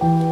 嗯。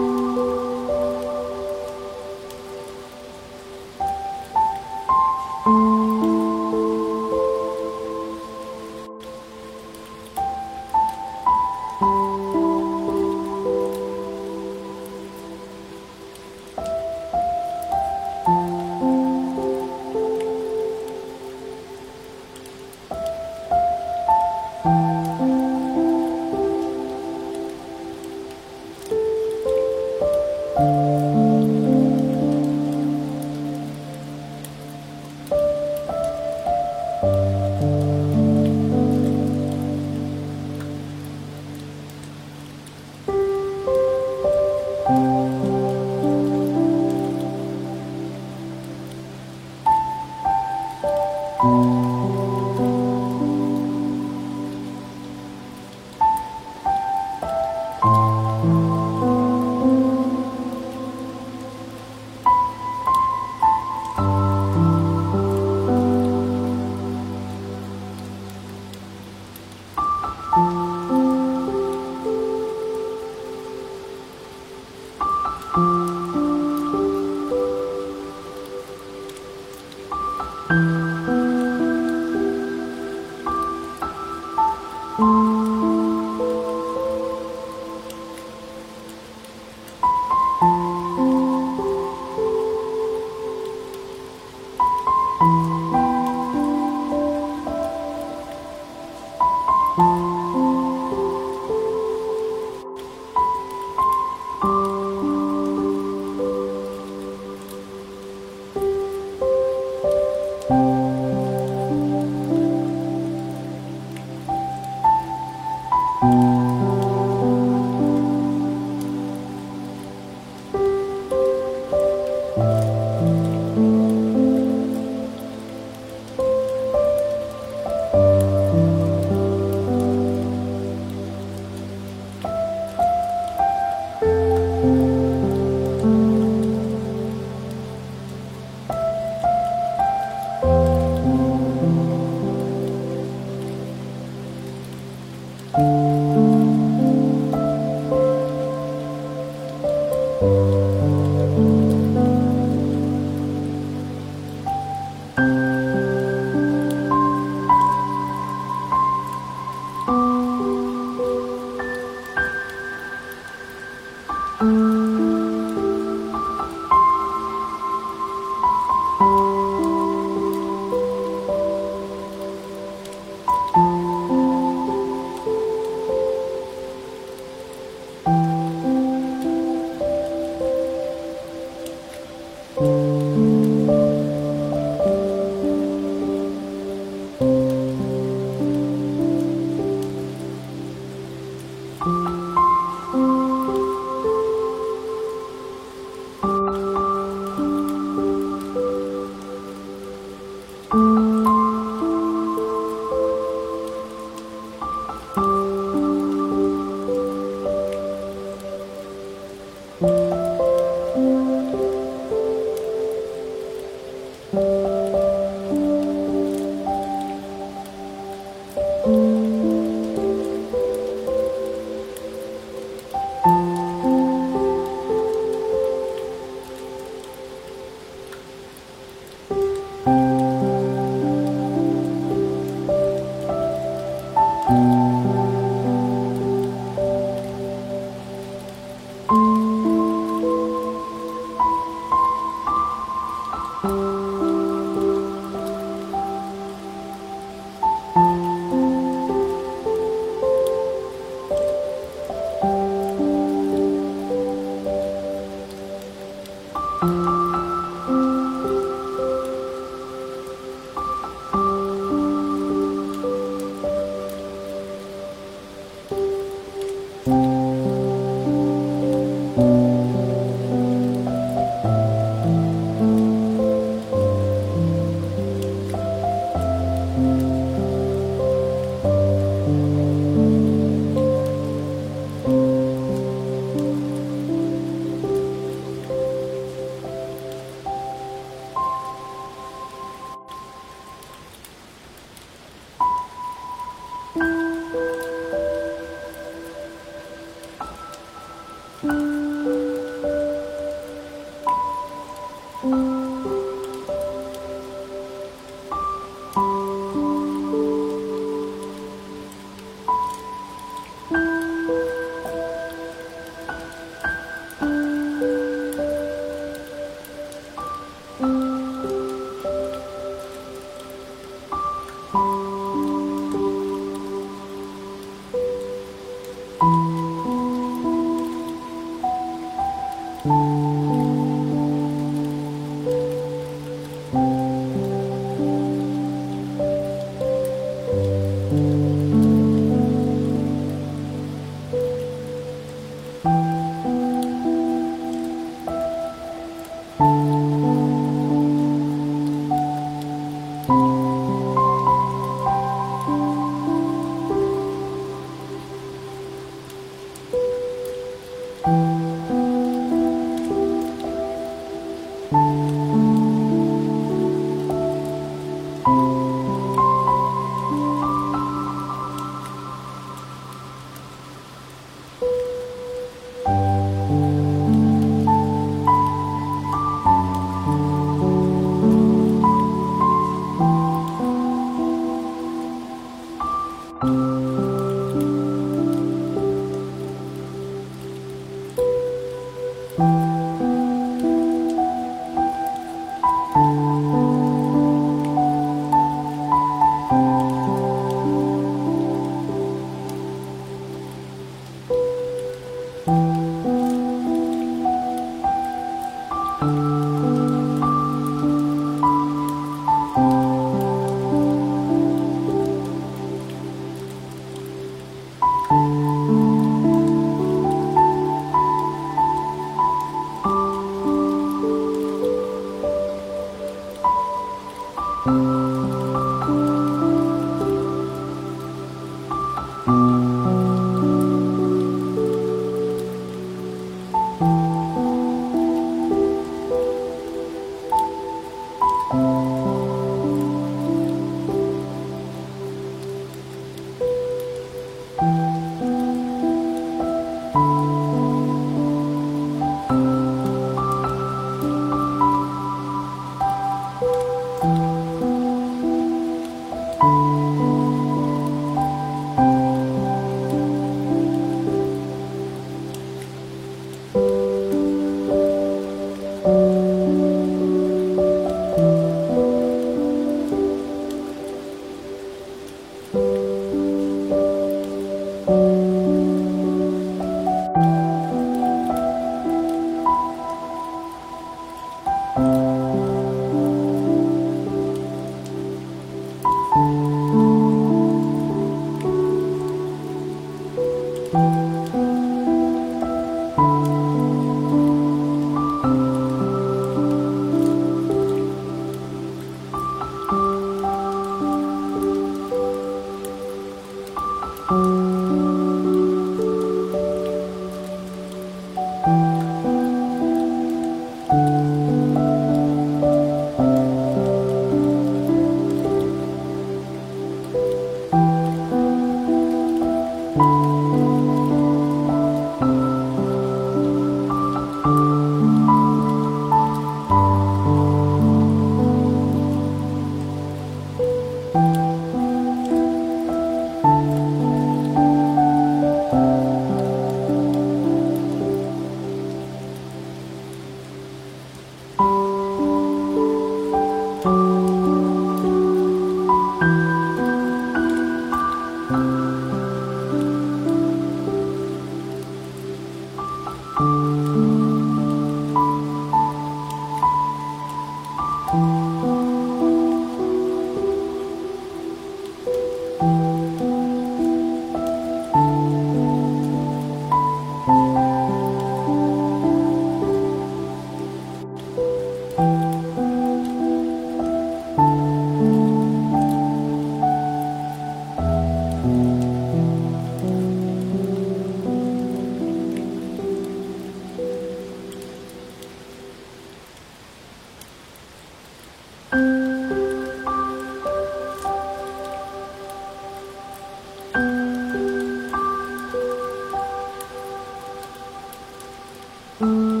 Mm-hmm.